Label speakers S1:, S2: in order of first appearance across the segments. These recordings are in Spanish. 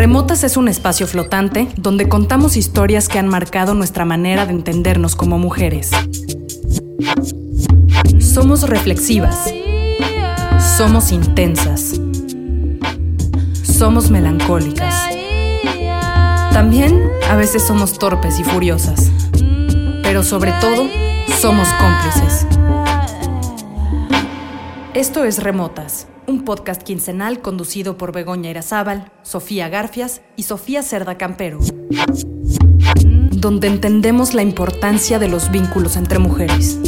S1: Remotas es un espacio flotante donde contamos historias que han marcado nuestra manera de entendernos como mujeres. Somos reflexivas. Somos intensas. Somos melancólicas. También a veces somos torpes y furiosas. Pero sobre todo, somos cómplices. Esto es Remotas, un podcast quincenal conducido por Begoña Irazábal, Sofía Garfias y Sofía Cerda Campero, donde entendemos la importancia de los vínculos entre mujeres.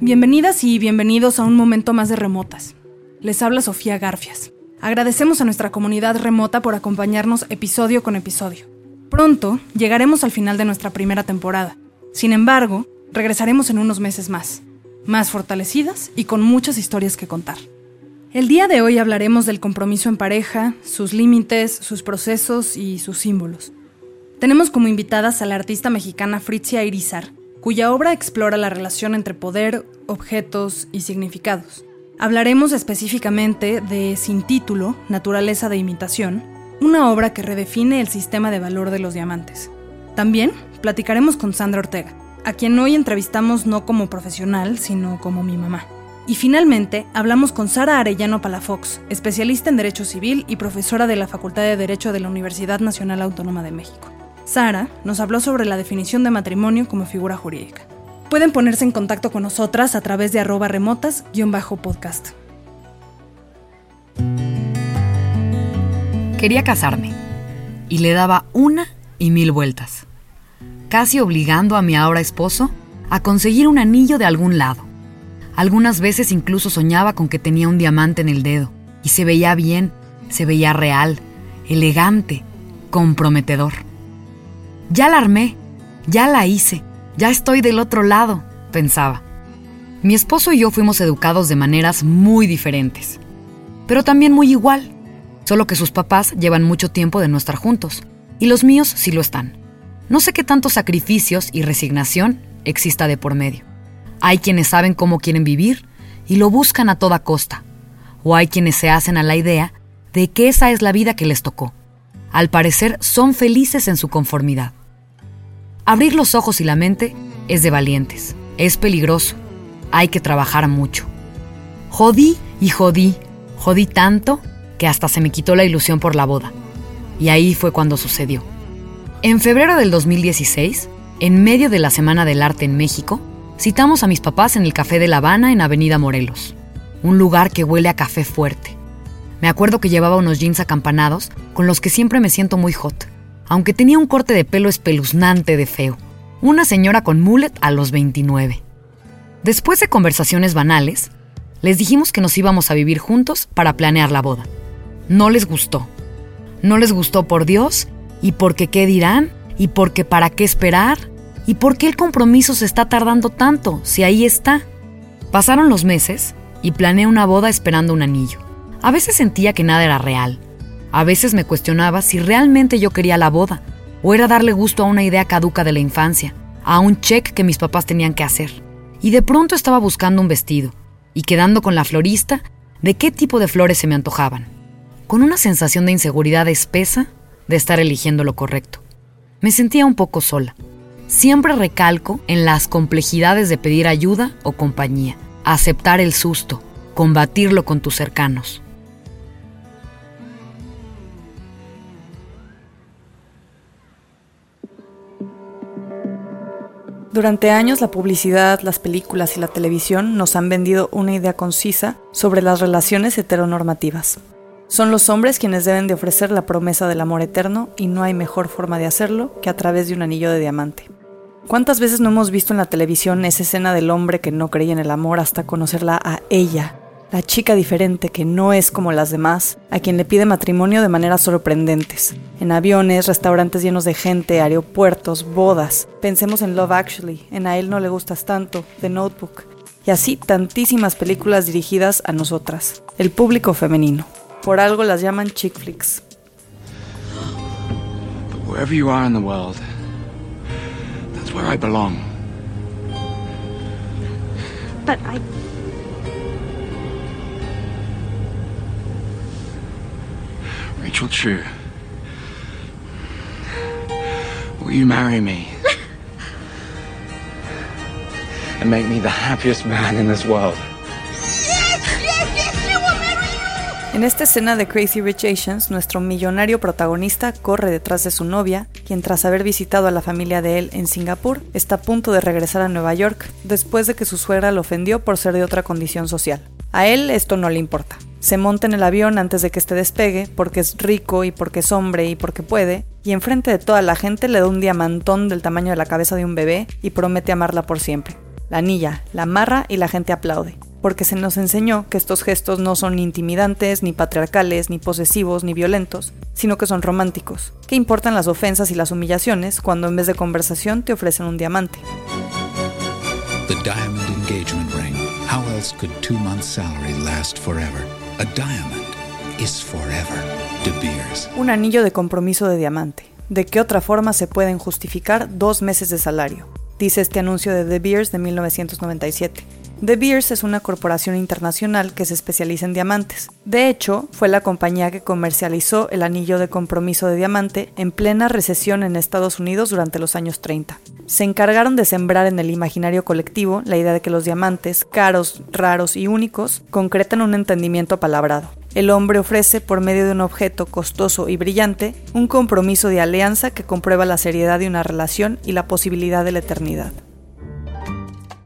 S1: Bienvenidas y bienvenidos a un momento más de Remotas. Les habla Sofía Garfias. Agradecemos a nuestra comunidad remota por acompañarnos episodio con episodio. Pronto llegaremos al final de nuestra primera temporada. Sin embargo, regresaremos en unos meses más, más fortalecidas y con muchas historias que contar. El día de hoy hablaremos del compromiso en pareja, sus límites, sus procesos y sus símbolos. Tenemos como invitadas a la artista mexicana Fritzia Irizar, cuya obra explora la relación entre poder, objetos y significados. Hablaremos específicamente de Sin título, Naturaleza de Imitación, una obra que redefine el sistema de valor de los diamantes. También platicaremos con Sandra Ortega, a quien hoy entrevistamos no como profesional, sino como mi mamá. Y finalmente hablamos con Sara Arellano Palafox, especialista en Derecho Civil y profesora de la Facultad de Derecho de la Universidad Nacional Autónoma de México. Sara nos habló sobre la definición de matrimonio como figura jurídica. Pueden ponerse en contacto con nosotras a través de arroba remotas-podcast.
S2: Quería casarme y le daba una y mil vueltas, casi obligando a mi ahora esposo a conseguir un anillo de algún lado. Algunas veces incluso soñaba con que tenía un diamante en el dedo y se veía bien, se veía real, elegante, comprometedor. Ya la armé, ya la hice, ya estoy del otro lado, pensaba. Mi esposo y yo fuimos educados de maneras muy diferentes, pero también muy igual, solo que sus papás llevan mucho tiempo de no estar juntos, y los míos sí lo están. No sé qué tantos sacrificios y resignación exista de por medio. Hay quienes saben cómo quieren vivir y lo buscan a toda costa, o hay quienes se hacen a la idea de que esa es la vida que les tocó. Al parecer son felices en su conformidad. Abrir los ojos y la mente es de valientes, es peligroso, hay que trabajar mucho. Jodí y jodí, jodí tanto que hasta se me quitó la ilusión por la boda. Y ahí fue cuando sucedió. En febrero del 2016, en medio de la Semana del Arte en México, citamos a mis papás en el Café de La Habana en Avenida Morelos, un lugar que huele a café fuerte. Me acuerdo que llevaba unos jeans acampanados con los que siempre me siento muy hot, aunque tenía un corte de pelo espeluznante de feo, una señora con mullet a los 29. Después de conversaciones banales, les dijimos que nos íbamos a vivir juntos para planear la boda. No les gustó. No les gustó por Dios y porque qué dirán y porque para qué esperar y por qué el compromiso se está tardando tanto si ahí está. Pasaron los meses y planeé una boda esperando un anillo. A veces sentía que nada era real. A veces me cuestionaba si realmente yo quería la boda o era darle gusto a una idea caduca de la infancia, a un check que mis papás tenían que hacer. Y de pronto estaba buscando un vestido y quedando con la florista de qué tipo de flores se me antojaban, con una sensación de inseguridad espesa de estar eligiendo lo correcto. Me sentía un poco sola. Siempre recalco en las complejidades de pedir ayuda o compañía, aceptar el susto, combatirlo con tus cercanos.
S1: Durante años la publicidad, las películas y la televisión nos han vendido una idea concisa sobre las relaciones heteronormativas.
S3: Son los hombres quienes deben de ofrecer la promesa del amor eterno y no hay mejor forma de hacerlo que a través de un anillo de diamante. ¿Cuántas veces no hemos visto en la televisión esa escena del hombre que no creía en el amor hasta conocerla a ella, la chica diferente que no es como las demás, a quien le pide matrimonio de maneras sorprendentes? En aviones, restaurantes llenos de gente, aeropuertos, bodas. Pensemos en Love Actually, en A él no le gustas tanto, The Notebook. Y así tantísimas películas dirigidas a nosotras, el público femenino. Por algo las llaman chick flicks.
S4: wherever you are in the world, that's where I belong.
S5: But I.
S4: Rachel True. Will you marry me? and make me the happiest man in this world?
S3: En esta escena de Crazy Rich Asians, nuestro millonario protagonista corre detrás de su novia, quien tras haber visitado a la familia de él en Singapur, está a punto de regresar a Nueva York después de que su suegra lo ofendió por ser de otra condición social. A él esto no le importa. Se monta en el avión antes de que este despegue, porque es rico y porque es hombre y porque puede, y enfrente de toda la gente le da un diamantón del tamaño de la cabeza de un bebé y promete amarla por siempre. La anilla, la amarra y la gente aplaude porque se nos enseñó que estos gestos no son ni intimidantes, ni patriarcales, ni posesivos, ni violentos, sino que son románticos. ¿Qué importan las ofensas y las humillaciones cuando en vez de conversación te ofrecen un diamante?
S6: The diamond engagement ring. How else could two months' salary last forever? A diamond is forever. De Beers.
S3: Un anillo de compromiso de diamante. ¿De qué otra forma se pueden justificar dos meses de salario? Dice este anuncio de The Beers de 1997. De Beers es una corporación internacional que se especializa en diamantes. De hecho, fue la compañía que comercializó el anillo de compromiso de diamante en plena recesión en Estados Unidos durante los años 30. Se encargaron de sembrar en el imaginario colectivo la idea de que los diamantes, caros, raros y únicos, concretan un entendimiento palabrado. El hombre ofrece, por medio de un objeto costoso y brillante, un compromiso de alianza que comprueba la seriedad de una relación y la posibilidad de la eternidad.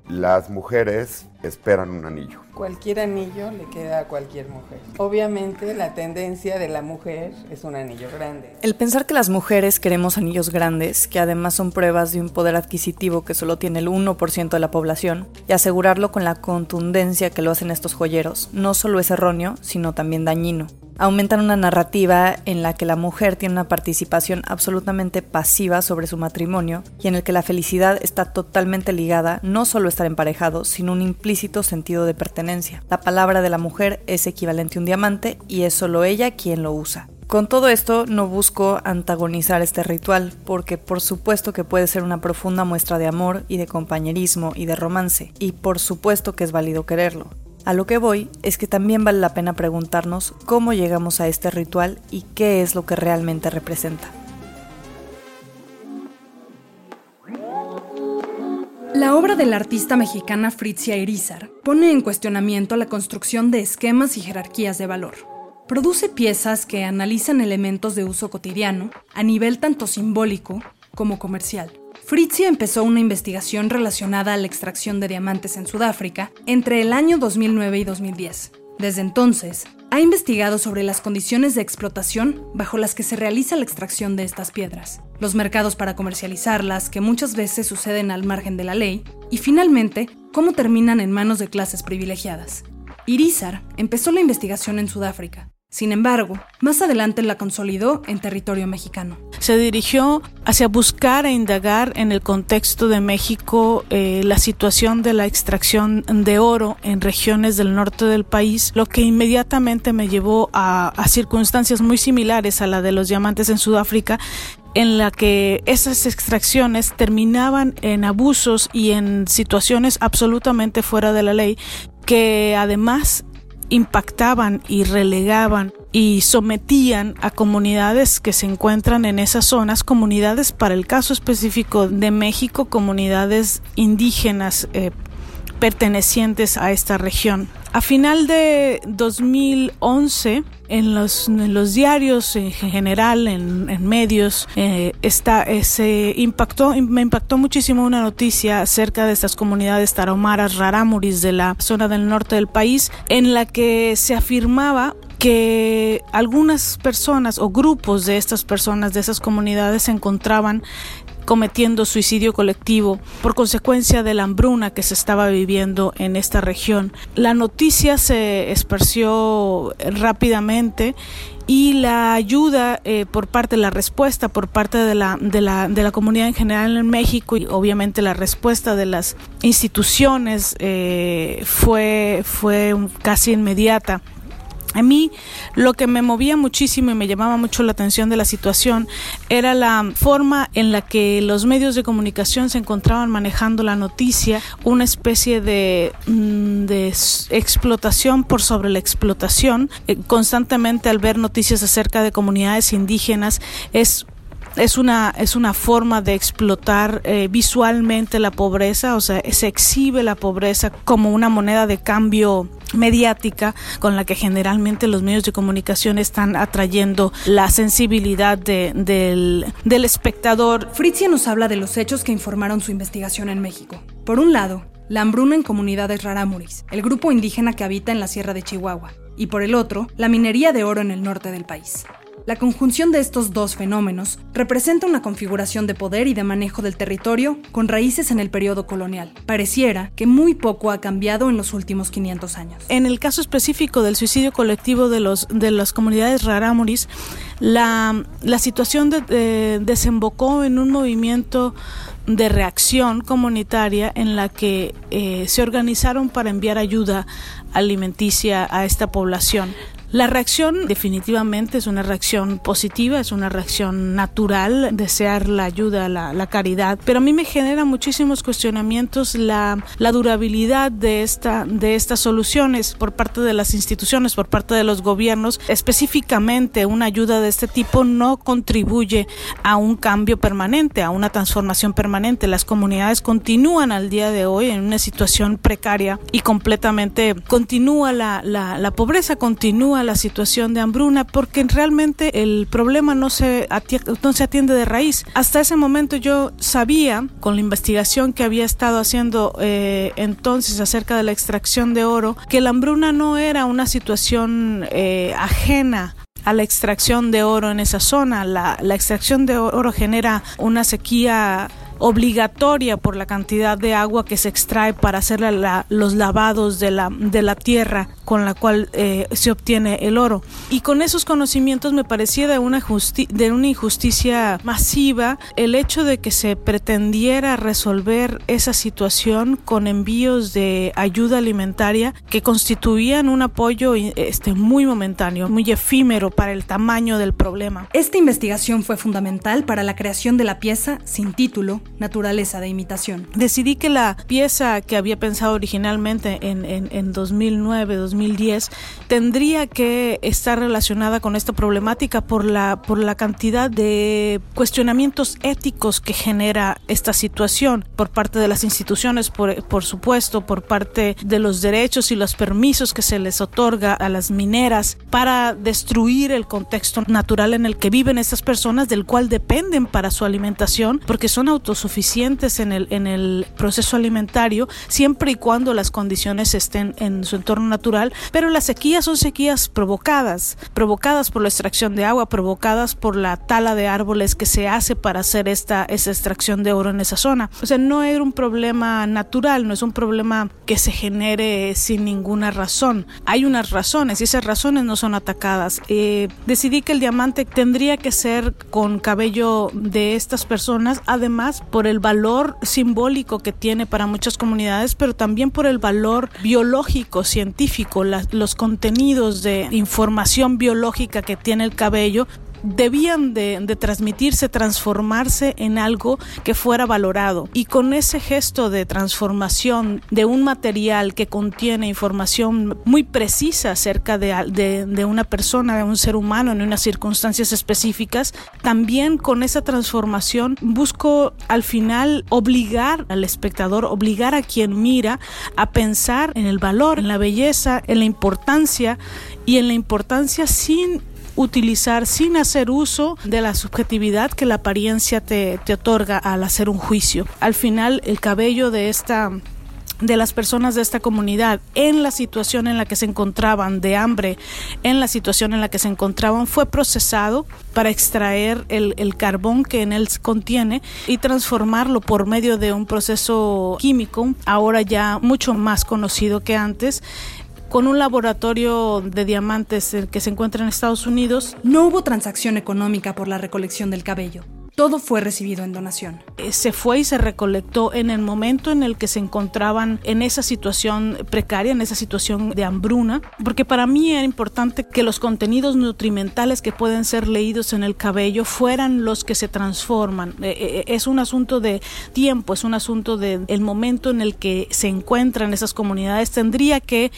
S7: Las mujeres esperan un anillo.
S8: Cualquier anillo le queda a cualquier mujer. Obviamente la tendencia de la mujer es un anillo grande.
S3: El pensar que las mujeres queremos anillos grandes, que además son pruebas de un poder adquisitivo que solo tiene el 1% de la población, y asegurarlo con la contundencia que lo hacen estos joyeros, no solo es erróneo, sino también dañino aumentan una narrativa en la que la mujer tiene una participación absolutamente pasiva sobre su matrimonio y en el que la felicidad está totalmente ligada no solo a estar emparejado, sino un implícito sentido de pertenencia. La palabra de la mujer es equivalente a un diamante y es solo ella quien lo usa. Con todo esto no busco antagonizar este ritual, porque por supuesto que puede ser una profunda muestra de amor y de compañerismo y de romance, y por supuesto que es válido quererlo. A lo que voy es que también vale la pena preguntarnos cómo llegamos a este ritual y qué es lo que realmente representa.
S1: La obra de la artista mexicana Fritzia Irizar pone en cuestionamiento la construcción de esquemas y jerarquías de valor. Produce piezas que analizan elementos de uso cotidiano a nivel tanto simbólico como comercial Fritzi empezó una investigación relacionada a la extracción de diamantes en Sudáfrica entre el año 2009 y 2010. Desde entonces, ha investigado sobre las condiciones de explotación bajo las que se realiza la extracción de estas piedras, los mercados para comercializarlas, que muchas veces suceden al margen de la ley, y finalmente, cómo terminan en manos de clases privilegiadas. Irizar empezó la investigación en Sudáfrica, sin embargo, más adelante la consolidó en territorio mexicano.
S9: Se dirigió hacia buscar e indagar en el contexto de México eh, la situación de la extracción de oro en regiones del norte del país, lo que inmediatamente me llevó a, a circunstancias muy similares a la de los diamantes en Sudáfrica en la que esas extracciones terminaban en abusos y en situaciones absolutamente fuera de la ley que además impactaban y relegaban y sometían a comunidades que se encuentran en esas zonas, comunidades para el caso específico de México, comunidades indígenas eh, pertenecientes a esta región. A final de 2011, en los, en los diarios en general, en, medios, eh, está, eh, impactó, me impactó muchísimo una noticia acerca de estas comunidades tarahumaras, rarámuris de la zona del norte del país, en la que se afirmaba que algunas personas o grupos de estas personas, de esas comunidades, se encontraban cometiendo suicidio colectivo por consecuencia de la hambruna que se estaba viviendo en esta región. La noticia se esparció rápidamente y la ayuda eh, por parte, la respuesta por parte de la, de, la, de la comunidad en general en México y obviamente la respuesta de las instituciones eh, fue, fue casi inmediata. A mí lo que me movía muchísimo y me llamaba mucho la atención de la situación era la forma en la que los medios de comunicación se encontraban manejando la noticia, una especie de, mm, explotación por sobre la explotación. Eh, constantemente al ver noticias acerca de comunidades indígenas es es una, es una forma de explotar eh, visualmente la pobreza, o sea, se exhibe la pobreza como una moneda de cambio mediática con la que generalmente los medios de comunicación están atrayendo la sensibilidad del, del espectador.
S1: Fritzia nos habla de los hechos que informaron su investigación en México. Por un lado, la hambruna en comunidades rarámuris, el grupo indígena que habita en la Sierra de Chihuahua, y por el otro, la minería de oro en el norte del país. La conjunción de estos dos fenómenos representa una configuración de poder y de manejo del territorio con raíces en el periodo colonial. Pareciera que muy poco ha cambiado en los últimos 500 años.
S9: En el caso específico del suicidio colectivo de, los, de las comunidades rarámuris, la, la situación desembocó en un movimiento de reacción comunitaria en la que eh, se organizaron para enviar ayuda alimenticia a esta población. La reacción definitivamente es una reacción positiva, es una reacción natural, desear la ayuda, la, caridad, pero a mí me genera muchísimos cuestionamientos la, la durabilidad de, esta, de estas soluciones por parte de las instituciones, por parte de los gobiernos. Específicamente, una ayuda de este tipo no contribuye a un cambio permanente, a una transformación permanente. Las comunidades continúan al día de hoy en una situación precaria y completamente continúa la, la, la pobreza, continúa la situación de hambruna porque realmente el problema no se, no se atiende de raíz. Hasta ese momento yo sabía, con la investigación que había estado haciendo eh, entonces acerca de la extracción de oro, que la hambruna no era una situación eh, ajena a la extracción de oro en esa zona. La, la extracción de oro genera una sequía obligatoria por la cantidad de agua que se extrae para hacer los lavados de la, de la tierra con la cual eh, se obtiene el oro. Y con esos conocimientos me parecía de una, de una injusticia masiva el hecho de que se pretendiera resolver esa situación con envíos de ayuda alimentaria que constituían un apoyo este, muy momentáneo, muy efímero para el tamaño del problema.
S1: Esta investigación fue fundamental para la creación de la pieza sin título naturaleza de imitación.
S9: Decidí que la pieza que había pensado originalmente en, en, 2009, 2010, tendría que estar relacionada con esta problemática por la, por la cantidad de cuestionamientos éticos que genera esta situación por parte de las instituciones, por, por supuesto, por parte de los derechos y los permisos que se les otorga a las mineras para destruir el contexto natural en el que viven estas personas, del cual dependen para su alimentación, porque son autos suficientes en el, en el proceso alimentario, siempre y cuando las condiciones estén en su entorno natural, pero las sequías son sequías provocadas, provocadas por la extracción de agua, provocadas por la tala de árboles que se hace para hacer esta, esa extracción de oro en esa zona. O sea, no era un problema natural, no es un problema que se genere sin ninguna razón. Hay unas razones y esas razones no son atacadas. Eh, decidí que el diamante tendría que ser con cabello de estas personas, además por el valor simbólico que tiene para muchas comunidades, pero también por el valor biológico, científico, los contenidos de información biológica que tiene el cabello debían de, transmitirse, transformarse en algo que fuera valorado. Y con ese gesto de transformación de un material que contiene información muy precisa acerca de, una persona, de un ser humano en unas circunstancias específicas, también con esa transformación busco al final obligar al espectador, obligar a quien mira a pensar en el valor, en la belleza, en la importancia y en la importancia sin utilizar sin hacer uso de la subjetividad que la apariencia te, te otorga al hacer un juicio. Al final, el cabello de esta de las personas de esta comunidad en la situación en la que se encontraban de hambre, en la situación en la que se encontraban, fue procesado para extraer el, el carbón que en él contiene y transformarlo por medio de un proceso químico, ahora ya mucho más conocido que antes, con un laboratorio de diamantes que se encuentra en Estados Unidos.
S1: No hubo transacción económica por la recolección del cabello. Todo fue recibido en donación.
S9: Eh, se fue y se recolectó en el momento en el que se encontraban en esa situación precaria, en esa situación de hambruna, porque para mí era importante que los contenidos nutrimentales que pueden ser leídos en el cabello fueran los que se transforman. Eh, eh, es un asunto de tiempo, es un asunto de el momento en el que se encuentran esas comunidades. Tendría que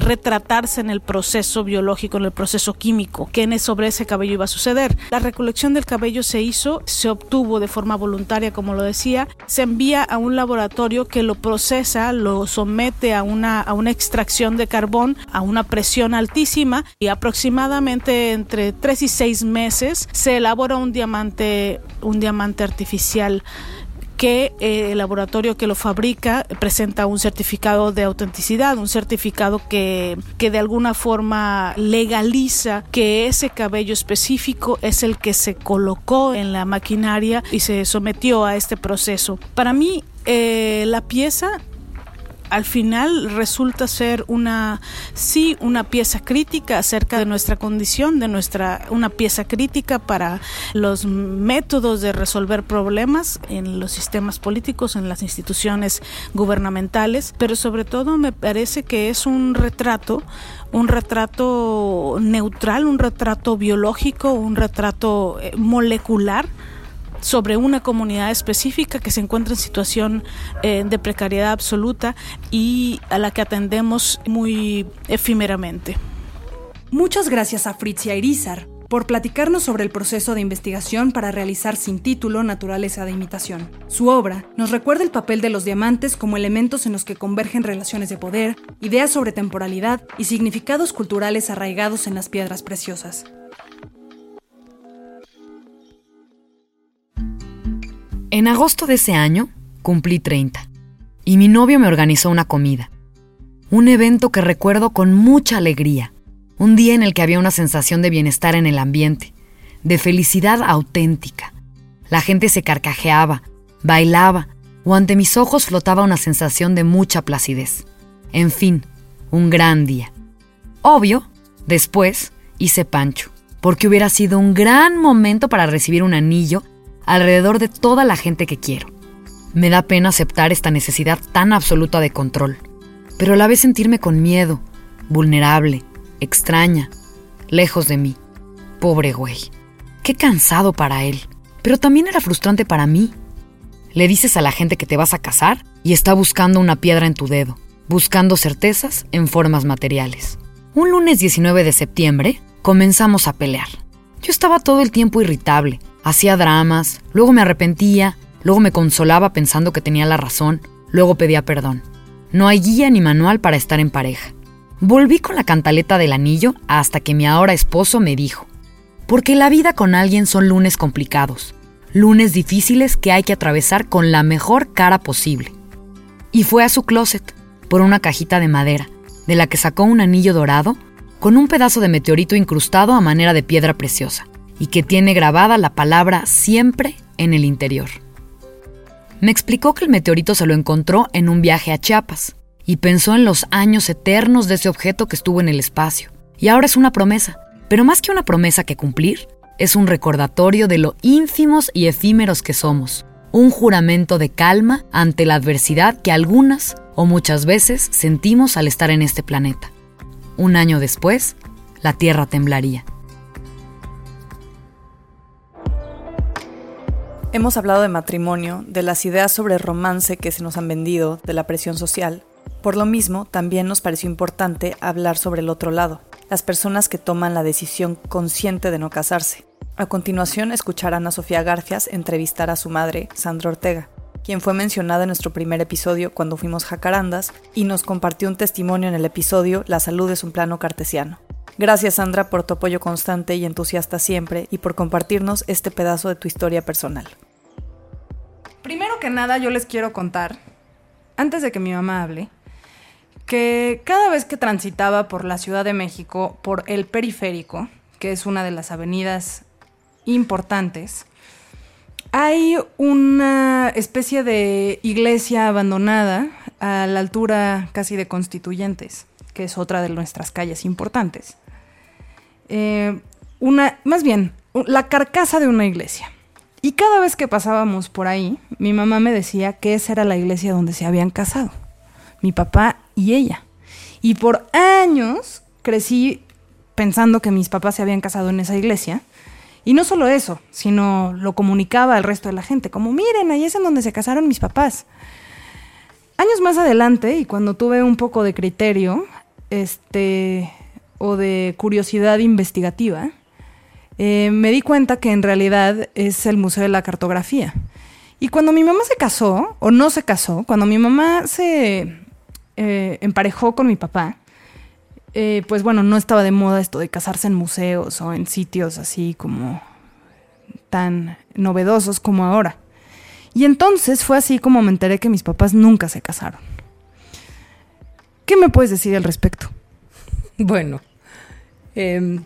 S9: retratarse en el proceso biológico, en el proceso químico, que sobre ese cabello iba a suceder. La recolección del cabello se hizo se obtuvo de forma voluntaria, como lo decía, se envía a un laboratorio que lo procesa, lo somete a una, a una extracción de carbón a una presión altísima y aproximadamente entre 3 y 6 meses se elabora un diamante, un diamante artificial que eh, el laboratorio que lo fabrica presenta un certificado de autenticidad, un certificado que, que de alguna forma legaliza que ese cabello específico es el que se colocó en la maquinaria y se sometió a este proceso. Para mí, eh, la pieza al final resulta ser una sí una pieza crítica acerca de nuestra condición, de nuestra una pieza crítica para los métodos de resolver problemas en los sistemas políticos, en las instituciones gubernamentales, pero sobre todo me parece que es un retrato un retrato neutral, un retrato biológico, un retrato eh, molecular sobre una comunidad específica que se encuentra en situación eh, de precariedad absoluta y a la que atendemos muy efímeramente.
S1: Muchas gracias a Fritz y a Irizar por platicarnos sobre el proceso de investigación para realizar sin título Naturaleza de Imitación. Su obra nos recuerda el papel de los diamantes como elementos en los que convergen relaciones de poder, ideas sobre temporalidad y significados culturales arraigados en las piedras preciosas.
S2: En agosto de ese año cumplí 30 y mi novio me organizó una comida. Un evento que recuerdo con mucha alegría. Un día en el que había una sensación de bienestar en el ambiente, de felicidad auténtica. La gente se carcajeaba, bailaba, o ante mis ojos flotaba una sensación de mucha placidez. En fin, un gran día. Obvio, después hice pancho, porque hubiera sido un gran momento para recibir un anillo alrededor de toda la gente que quiero. Me da pena aceptar esta necesidad tan absoluta de control, pero a la vez sentirme con miedo, vulnerable, extraña, lejos de mí. Pobre güey. Qué cansado para él, pero también era frustrante para mí. Le dices a la gente que te vas a casar y está buscando una piedra en tu dedo, buscando certezas en formas materiales. Un lunes 19 de septiembre comenzamos a pelear. Yo estaba todo el tiempo irritable, hacía dramas, luego me arrepentía, luego me consolaba pensando que tenía la razón, luego pedía perdón. No hay guía ni manual para estar en pareja. Volví con la cantaleta del anillo hasta que mi ahora esposo me dijo, porque la vida con alguien son lunes complicados, lunes difíciles que hay que atravesar con la mejor cara posible. Y fue a su closet, por una cajita de madera, de la que sacó un anillo dorado con un pedazo de meteorito incrustado a manera de piedra preciosa y que tiene grabada la palabra siempre en el interior. Me explicó que el meteorito se lo encontró en un viaje a Chiapas y pensó en los años eternos de ese objeto que estuvo en el espacio. Y ahora es una promesa, pero más que una promesa que cumplir, es un recordatorio de lo ínfimos y efímeros que somos, un juramento de calma ante la adversidad que algunas o muchas veces sentimos al estar en este planeta. Un año después, la Tierra temblaría.
S1: Hemos hablado de matrimonio, de las ideas sobre romance que se nos han vendido, de la presión social. Por lo mismo, también nos pareció importante hablar sobre el otro lado, las personas que toman la decisión consciente de no casarse. A continuación escucharán a Sofía Garfias entrevistar a su madre, Sandra Ortega, quien fue mencionada en nuestro primer episodio cuando fuimos jacarandas y nos compartió un testimonio en el episodio La salud es un plano cartesiano. Gracias Sandra por tu apoyo constante y entusiasta siempre y por compartirnos este pedazo de tu historia personal.
S10: Primero que nada yo les quiero contar
S1: antes de que mi mamá hable, que cada vez que transitaba por la Ciudad de México, por el periférico, que es una de las avenidas importantes, hay una especie de iglesia abandonada a la altura casi de Constituyentes, que es otra de nuestras calles importantes. Eh, una, más bien, la carcasa de una iglesia. Y cada vez que pasábamos por ahí, mi mamá me decía que esa era la iglesia donde se habían casado, mi papá y ella. Y por años crecí pensando que mis papás se habían casado en esa iglesia. Y no solo eso, sino lo comunicaba al resto de la gente, como miren, ahí es en donde se casaron mis papás. Años más adelante, y cuando tuve un poco de criterio, este, o de curiosidad investigativa, eh, me di cuenta que en realidad es el Museo de la Cartografía. Y cuando mi mamá se casó, o no se casó, cuando mi mamá se eh, emparejó con mi papá, eh, pues bueno, no estaba de moda esto de casarse en museos o en sitios así como tan novedosos como ahora. Y entonces fue así como me enteré que mis papás nunca se casaron. ¿Qué me puedes decir al respecto?
S11: Bueno, eh,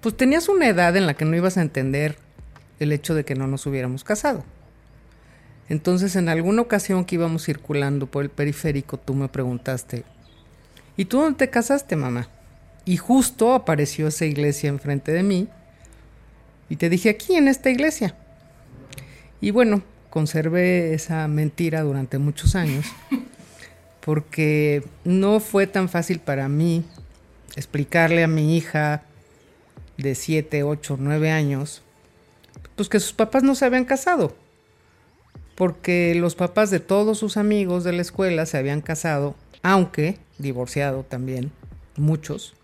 S11: pues tenías una edad en la que no ibas a entender el hecho de que no nos hubiéramos casado. Entonces, en alguna ocasión que íbamos circulando por el periférico, tú me preguntaste, ¿y tú dónde te casaste, mamá? Y justo apareció esa iglesia enfrente de mí y te dije, aquí, en esta iglesia. Y bueno, conservé esa mentira durante muchos años porque no fue tan fácil para mí explicarle a mi hija de 7, 8, 9 años, pues que sus papás no se habían casado. Porque los papás de todos sus amigos de la escuela se habían casado, aunque divorciado también, muchos.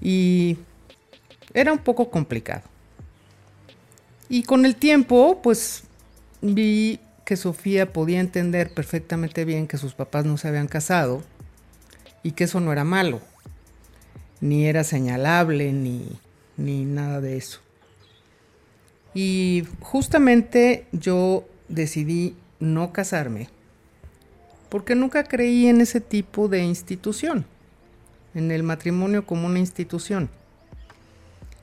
S11: Y era un poco complicado. Y con el tiempo, pues vi que Sofía podía entender perfectamente bien que sus papás no se habían casado y que eso no era malo ni era señalable, ni, ni nada de eso. Y justamente yo decidí no casarme porque nunca creí en ese tipo de institución, en el matrimonio como una institución,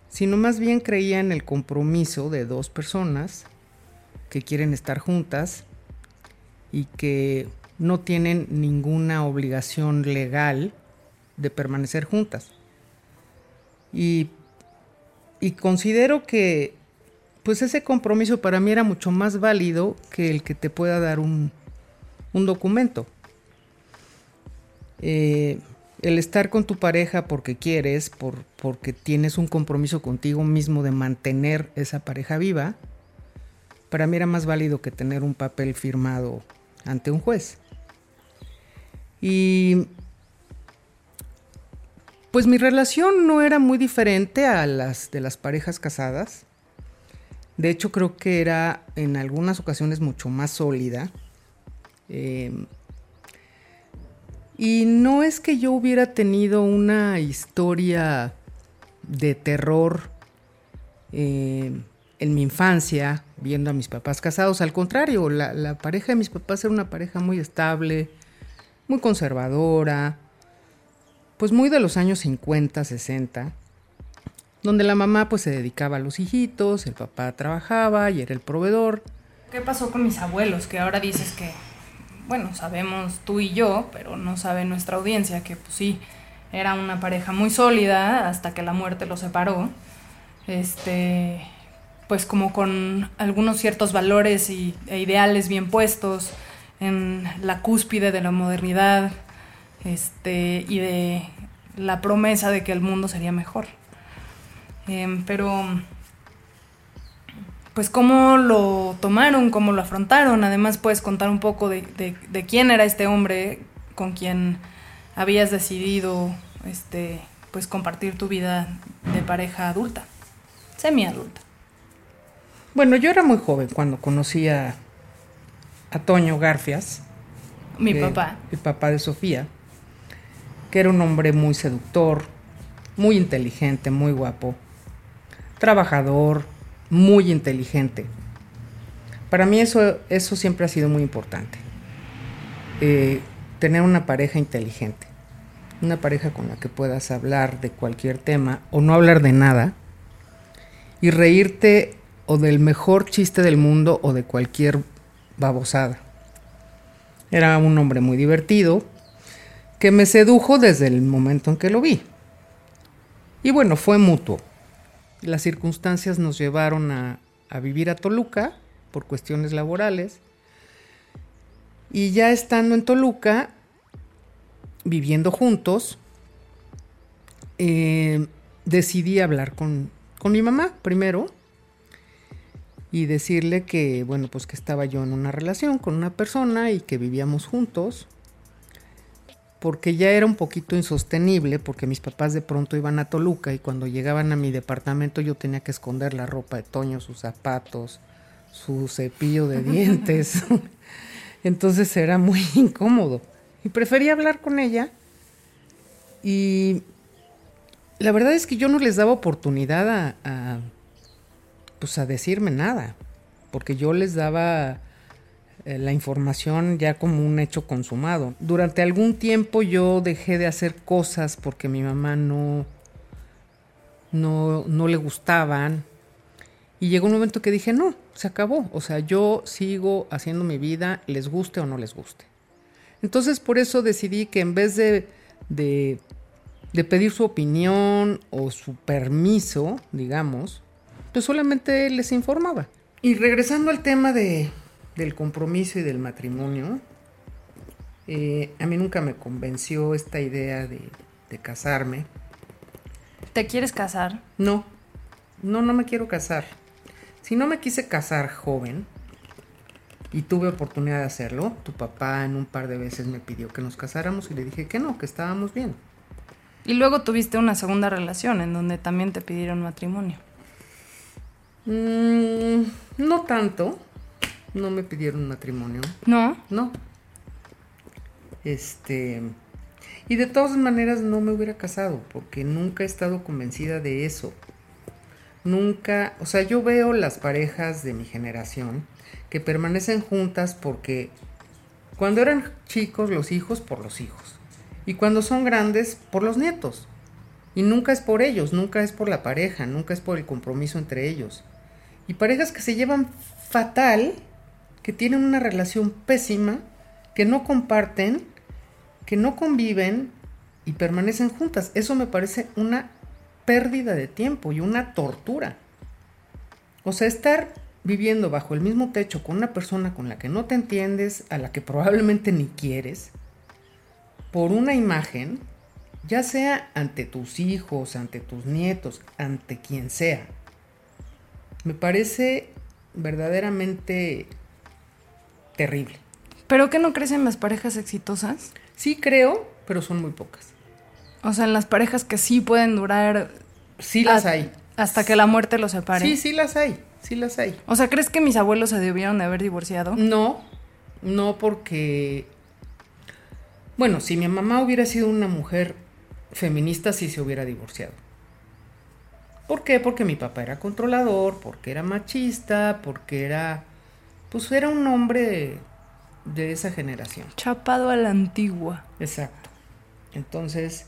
S11: sino más bien creía en el compromiso de dos personas que quieren estar juntas y que no tienen ninguna obligación legal de permanecer juntas. Y, considero que pues ese compromiso para mí era mucho más válido que el que te pueda dar un, documento. Eh, el estar con tu pareja porque quieres, por, porque tienes un compromiso contigo mismo de mantener esa pareja viva, para mí era más válido que tener un papel firmado ante un juez. Y pues mi relación no era muy diferente a las de las parejas casadas. De hecho, creo que era en algunas ocasiones mucho más sólida. Em, y no es que yo hubiera tenido una historia de terror em, en mi infancia, viendo a mis papás casados. Al contrario, la, la pareja de mis papás era una pareja muy estable, muy conservadora, pues muy de los años 50, 60, donde la mamá pues se dedicaba a los hijitos, el papá trabajaba y era el proveedor.
S1: ¿Qué pasó con mis abuelos? Que ahora dices que, bueno, sabemos tú y yo, pero no sabe nuestra audiencia que pues sí, era una pareja muy sólida hasta que la muerte los separó. Este, pues como con algunos ciertos valores y, e ideales bien puestos en la cúspide de la modernidad, este, y de la promesa de que el mundo sería mejor. Em, pero, pues, ¿cómo lo tomaron? ¿Cómo lo afrontaron? Además, puedes contar un poco de, de, quién era este hombre con quien habías decidido, este, pues, compartir tu vida de pareja adulta, semi-adulta.
S11: Bueno, yo era muy joven cuando conocí a, a Toño Garfias.
S1: Mi papá.
S11: El papá de Sofía que era un hombre muy seductor, muy inteligente, muy guapo, trabajador, muy inteligente. para mí eso, eso siempre ha sido muy importante. Eh, tener una pareja inteligente, una pareja con la que puedas hablar de cualquier tema o no hablar de nada y reírte o del mejor chiste del mundo o de cualquier babosada. Era un hombre muy divertido que me sedujo desde el momento en que lo vi. Y bueno, fue mutuo. Las circunstancias nos llevaron a, vivir a Toluca por cuestiones laborales. Y ya estando en Toluca, viviendo juntos, eh, decidí hablar con, con mi mamá primero y decirle que, bueno, pues que estaba yo en una relación con una persona y que vivíamos juntos, porque ya era un poquito insostenible, porque mis papás de pronto iban a Toluca y cuando llegaban a mi departamento yo tenía que esconder la ropa de Toño, sus zapatos, su cepillo de dientes. Entonces era muy incómodo. Y prefería hablar con ella. Y la verdad es que yo no les daba oportunidad a, pues a decirme nada. Porque yo les daba eh, la información ya como un hecho consumado. Durante algún tiempo yo dejé de hacer cosas porque mi mamá no, no, no le gustaban. Y llegó un momento que dije, no, se acabó. O sea, yo sigo haciendo mi vida, les guste o no les guste. Entonces por eso decidí que en vez de, de, pedir su opinión o su permiso, digamos, pues solamente les informaba. Y regresando al tema de, del compromiso y del matrimonio, eh, a mí nunca me convenció esta idea de, de casarme.
S1: ¿Te quieres casar?
S11: No, no, no me quiero casar. Si no me quise casar joven y tuve oportunidad de hacerlo, tu papá en un par de veces me pidió que nos casáramos y le dije que no, que estábamos bien.
S1: Y luego tuviste una segunda relación en donde también te pidieron matrimonio.
S11: Mm, no tanto. No me pidieron matrimonio.
S1: ¿No?
S11: No. Este. Y de todas maneras no me hubiera casado porque nunca he estado convencida de eso nunca, o sea, yo veo las parejas de mi generación que permanecen juntas porque cuando eran chicos los hijos por los hijos y cuando son grandes por los nietos. Y nunca es por ellos, nunca es por la pareja, nunca es por el compromiso entre ellos. Y parejas que se llevan fatal, que tienen una relación pésima, que no comparten, que no conviven y permanecen juntas. Eso me parece una pérdida de tiempo y una tortura. O sea, estar viviendo bajo el mismo techo con una persona con la que no te entiendes, a la que probablemente ni quieres, por una imagen, ya sea ante tus hijos, ante tus nietos, ante quien sea, me parece verdaderamente terrible.
S1: ¿Pero qué no crecen las parejas exitosas?
S11: Sí creo, pero son muy pocas.
S1: O sea, en las parejas que sí pueden durar.
S11: Sí las hay.
S1: Hasta que la muerte los separe.
S11: Sí, sí las hay. Sí las hay.
S1: O sea, ¿crees que mis abuelos se debieron de haber divorciado?
S11: No, no porque. Bueno, si mi mamá hubiera sido una mujer feminista, sí se hubiera divorciado. ¿Por qué? Porque mi papá era controlador, porque era machista, porque era. Pues era un hombre de esa generación.
S1: Chapado a la antigua.
S11: Exacto. Entonces,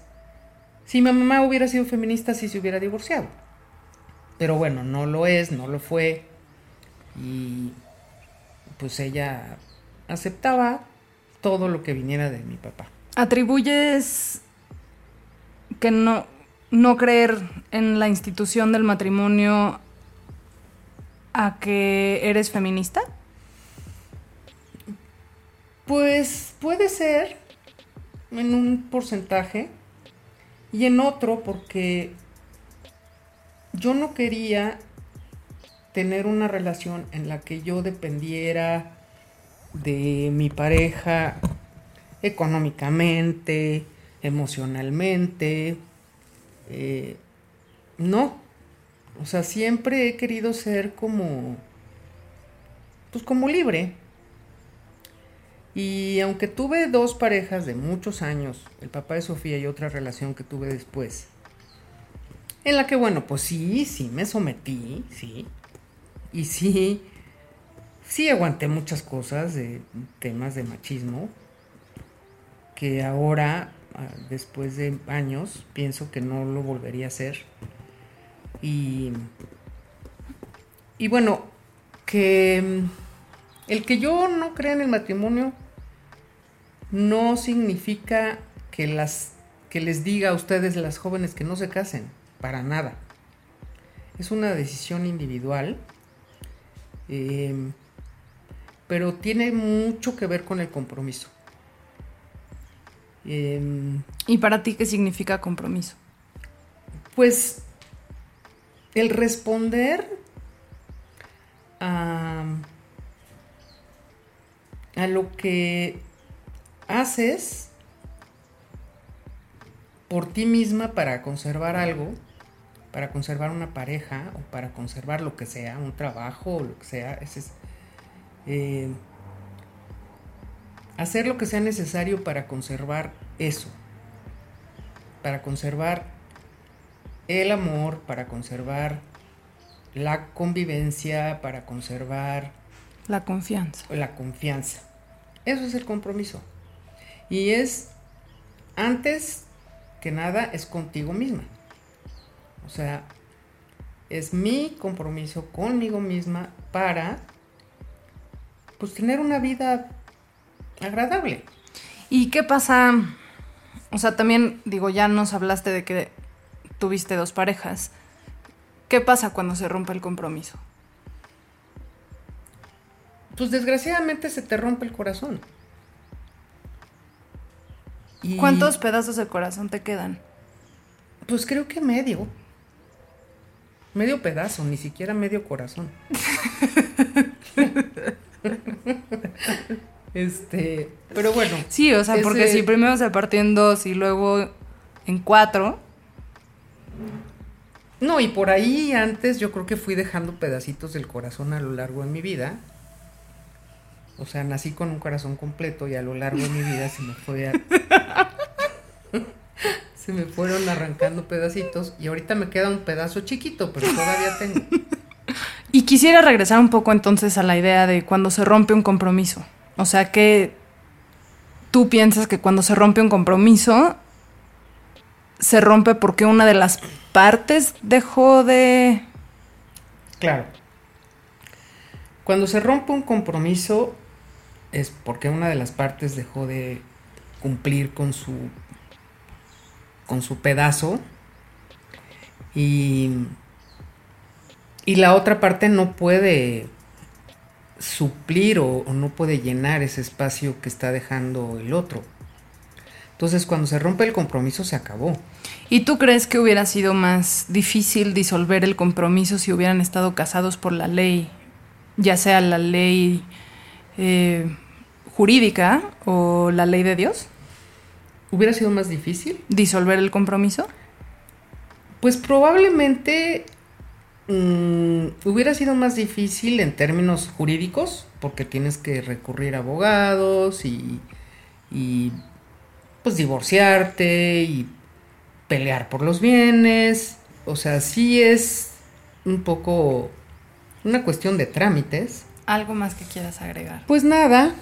S11: si mi mamá hubiera sido feminista, sí se hubiera divorciado. Pero bueno, no lo es, no lo fue. Y pues ella aceptaba todo lo que viniera de mi papá.
S1: ¿Atribuyes que no, no creer en la institución del matrimonio a que eres feminista?
S11: Pues puede ser en un porcentaje y en otro porque yo no quería tener una relación en la que yo dependiera de mi pareja económicamente, emocionalmente. Eh, no. O sea, siempre he querido ser como, pues como libre. Y aunque tuve dos parejas de muchos años, el papá de Sofía y otra relación que tuve después, en la que, bueno, pues sí, sí me sometí, sí. Y sí, sí aguanté muchas cosas de temas de machismo que ahora, ah, después de años, pienso que no lo volvería a hacer. Y, y bueno, que mm, el que yo no crea en el matrimonio no significa que las que les diga a ustedes las jóvenes que no se casen, para nada. Es una decisión individual, em, pero tiene mucho que ver con el compromiso.
S1: Em, ¿Y para ti qué significa compromiso?
S11: Pues el responder a, a lo que haces por ti misma para conservar algo, para conservar una pareja o para conservar lo que sea, un trabajo o lo que sea, es, eh, hacer lo que sea necesario para conservar eso, para conservar el amor, para conservar la convivencia, para conservar
S1: la confianza.
S11: La confianza. Eso es el compromiso. Y es, antes que nada, es contigo misma. O sea, es mi compromiso conmigo misma para, pues, tener una vida agradable.
S1: ¿Y qué pasa? O sea, también, digo, ya nos hablaste de que tuviste dos parejas. ¿Qué pasa cuando se rompe el compromiso?
S11: Pues desgraciadamente se te rompe el corazón.
S1: ¿Cuántos pedazos de corazón te quedan?
S11: Pues creo que medio. Medio pedazo, ni siquiera medio corazón. este, pero bueno.
S1: Sí, o sea, porque si primero se partió en dos y luego en cuatro.
S11: No, y por ahí antes yo creo que fui dejando pedacitos del corazón a lo largo de mi vida. O sea, nací con un corazón completo y a lo largo de mi vida se me fue se me fueron arrancando pedacitos y ahorita me queda un pedazo chiquito, pero todavía tengo.
S1: Y quisiera regresar un poco entonces a la idea de cuando se rompe un compromiso. O sea, que tú piensas que cuando se rompe un compromiso se rompe porque una de las partes dejó de...
S11: Claro. Cuando se rompe un compromiso es porque una de las partes dejó de cumplir con su con su pedazo y, y la otra parte no puede suplir o, no puede llenar ese espacio que está dejando el otro. Entonces cuando se rompe el compromiso se acabó.
S1: ¿Y tú crees que hubiera sido más difícil disolver el compromiso si hubieran estado casados por la ley, ya sea la ley eh, jurídica o la ley de Dios?
S11: ¿Hubiera sido más difícil?
S1: ¿Disolver el compromiso?
S11: Pues probablemente mm, hubiera sido más difícil en términos jurídicos, porque tienes que recurrir a abogados y, y pues divorciarte y pelear por los bienes. O sea, sí es un poco una cuestión de trámites.
S1: ¿Algo más que quieras agregar?
S11: Pues nada.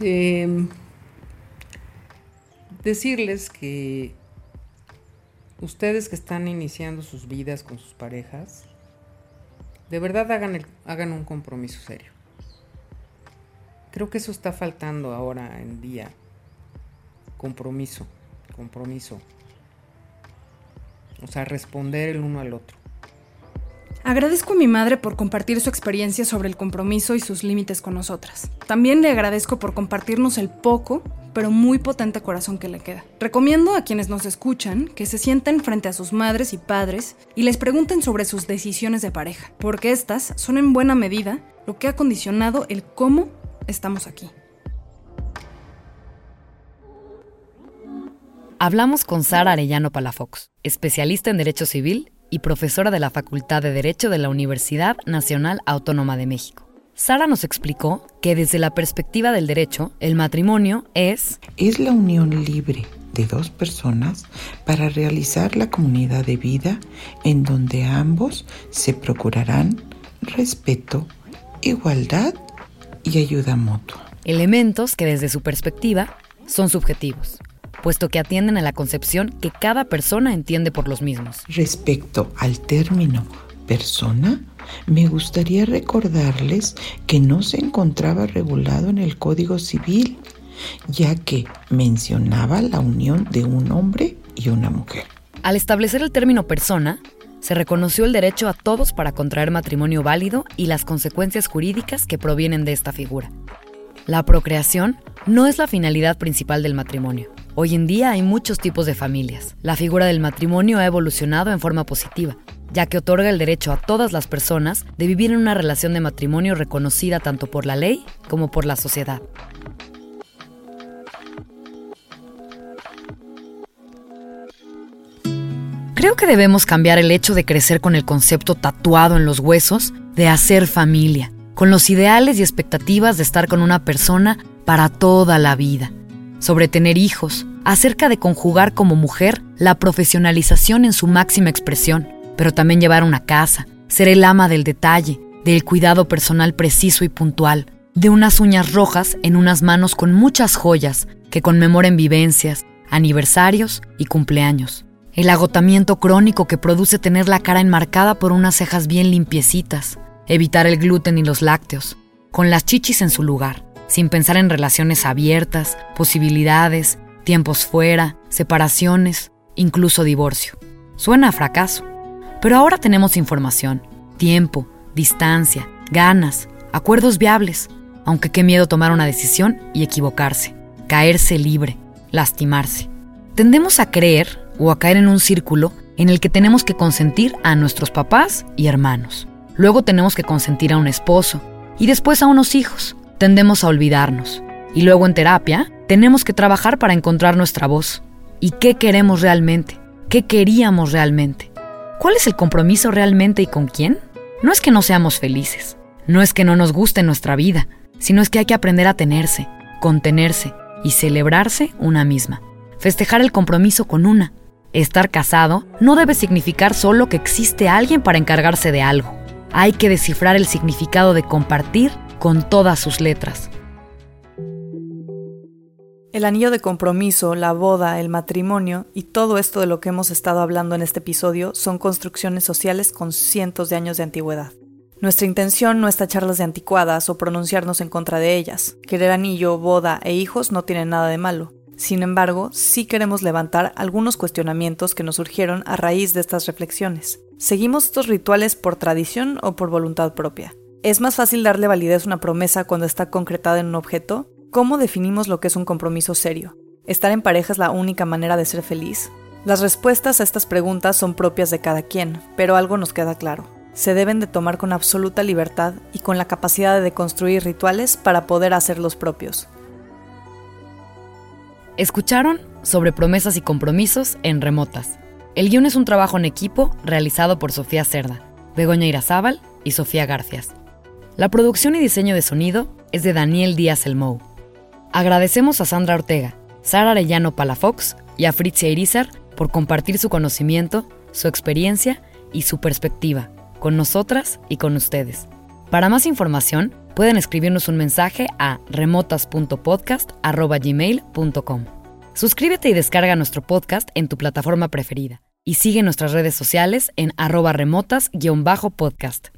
S11: Eh, decirles que ustedes que están iniciando sus vidas con sus parejas, de verdad hagan, un compromiso serio. Creo que eso está faltando ahora en día. Compromiso, compromiso. O sea, responder el uno al otro.
S1: Agradezco a mi madre por compartir su experiencia sobre el compromiso y sus límites con nosotras. También le agradezco por compartirnos el poco, pero muy potente corazón que le queda. Recomiendo a quienes nos escuchan que se sienten frente a sus madres y padres y les pregunten sobre sus decisiones de pareja, porque estas son en buena medida lo que ha condicionado el cómo estamos aquí.
S2: Hablamos con Sara Arellano Palafox, especialista en Derecho Civil y profesora de la Facultad de Derecho de la Universidad Nacional Autónoma de México. Sara nos explicó que desde la perspectiva del derecho, el matrimonio es...
S12: Es la unión libre de dos personas para realizar la comunidad de vida en donde ambos se procurarán respeto, igualdad y ayuda mutua.
S2: Elementos que desde su perspectiva son subjetivos, puesto que atienden a la concepción que cada persona entiende por los mismos.
S12: Respecto al término persona, me gustaría recordarles que no se encontraba regulado en el Código Civil, ya que mencionaba la unión de un hombre y una mujer.
S2: Al establecer el término persona, se reconoció el derecho a todos para contraer matrimonio válido y las consecuencias jurídicas que provienen de esta figura. La procreación no es la finalidad principal del matrimonio. Hoy en día hay muchos tipos de familias. La figura del matrimonio ha evolucionado en forma positiva, ya que otorga el derecho a todas las personas de vivir en una relación de matrimonio reconocida tanto por la ley como por la sociedad. Creo que debemos cambiar el hecho de crecer con el concepto tatuado en los huesos de hacer familia, con los ideales y expectativas de estar con una persona para toda la vida, sobre tener hijos, acerca de conjugar como mujer la profesionalización en su máxima expresión, pero también llevar una casa, ser el ama del detalle, del cuidado personal preciso y puntual, de unas uñas rojas en unas manos con muchas joyas que conmemoren vivencias, aniversarios y cumpleaños el agotamiento crónico que produce tener la cara enmarcada por unas cejas bien limpiecitas, evitar el gluten y los lácteos, con las chichis en su lugar, sin pensar en relaciones abiertas, posibilidades, tiempos fuera, separaciones, incluso divorcio. Suena a fracaso, pero ahora tenemos información, tiempo, distancia, ganas, acuerdos viables, aunque qué miedo tomar una decisión y equivocarse, caerse libre, lastimarse. Tendemos a creer o a caer en un círculo en el que tenemos que consentir a nuestros papás y hermanos. Luego tenemos que consentir a un esposo y después a unos hijos. Tendemos a olvidarnos. Y luego en terapia tenemos que trabajar para encontrar nuestra voz. ¿Y qué queremos realmente? ¿Qué queríamos realmente? ¿Cuál es el compromiso realmente y con quién? No es que no seamos felices, no es que no nos guste nuestra vida, sino es que hay que aprender a tenerse, contenerse y celebrarse una misma. Festejar el compromiso con una, Estar casado no debe significar solo que existe alguien para encargarse de algo. Hay que descifrar el significado de compartir con todas sus letras.
S1: El anillo de compromiso, la boda, el matrimonio y todo esto de lo que hemos estado hablando en este episodio son construcciones sociales con cientos de años de antigüedad. Nuestra intención no es tacharlas de anticuadas o pronunciarnos en contra de ellas. Querer anillo, boda e hijos no tiene nada de malo. Sin embargo, sí queremos levantar algunos cuestionamientos que nos surgieron a raíz de estas reflexiones. ¿Seguimos estos rituales por tradición o por voluntad propia? ¿Es más fácil darle validez a una promesa cuando está concretada en un objeto? ¿Cómo definimos lo que es un compromiso serio? ¿Estar en pareja es la única manera de ser feliz? Las respuestas a estas preguntas son propias de cada quien, pero algo nos queda claro. Se deben de tomar con absoluta libertad y con la capacidad de construir rituales para poder hacerlos propios.
S2: Escucharon sobre promesas y compromisos en remotas. El guion es un trabajo en equipo realizado por Sofía Cerda, Begoña Irazábal y Sofía Garcias. La producción y diseño de sonido es de Daniel Díaz Elmou. Agradecemos a Sandra Ortega, Sara Arellano Palafox y a Fritzia Irizar por compartir su conocimiento, su experiencia y su perspectiva con nosotras y con ustedes. Para más información, pueden escribirnos un mensaje a remotas.podcast.gmail.com. Suscríbete y descarga nuestro podcast en tu plataforma preferida. Y sigue nuestras redes sociales en arroba remotas-podcast.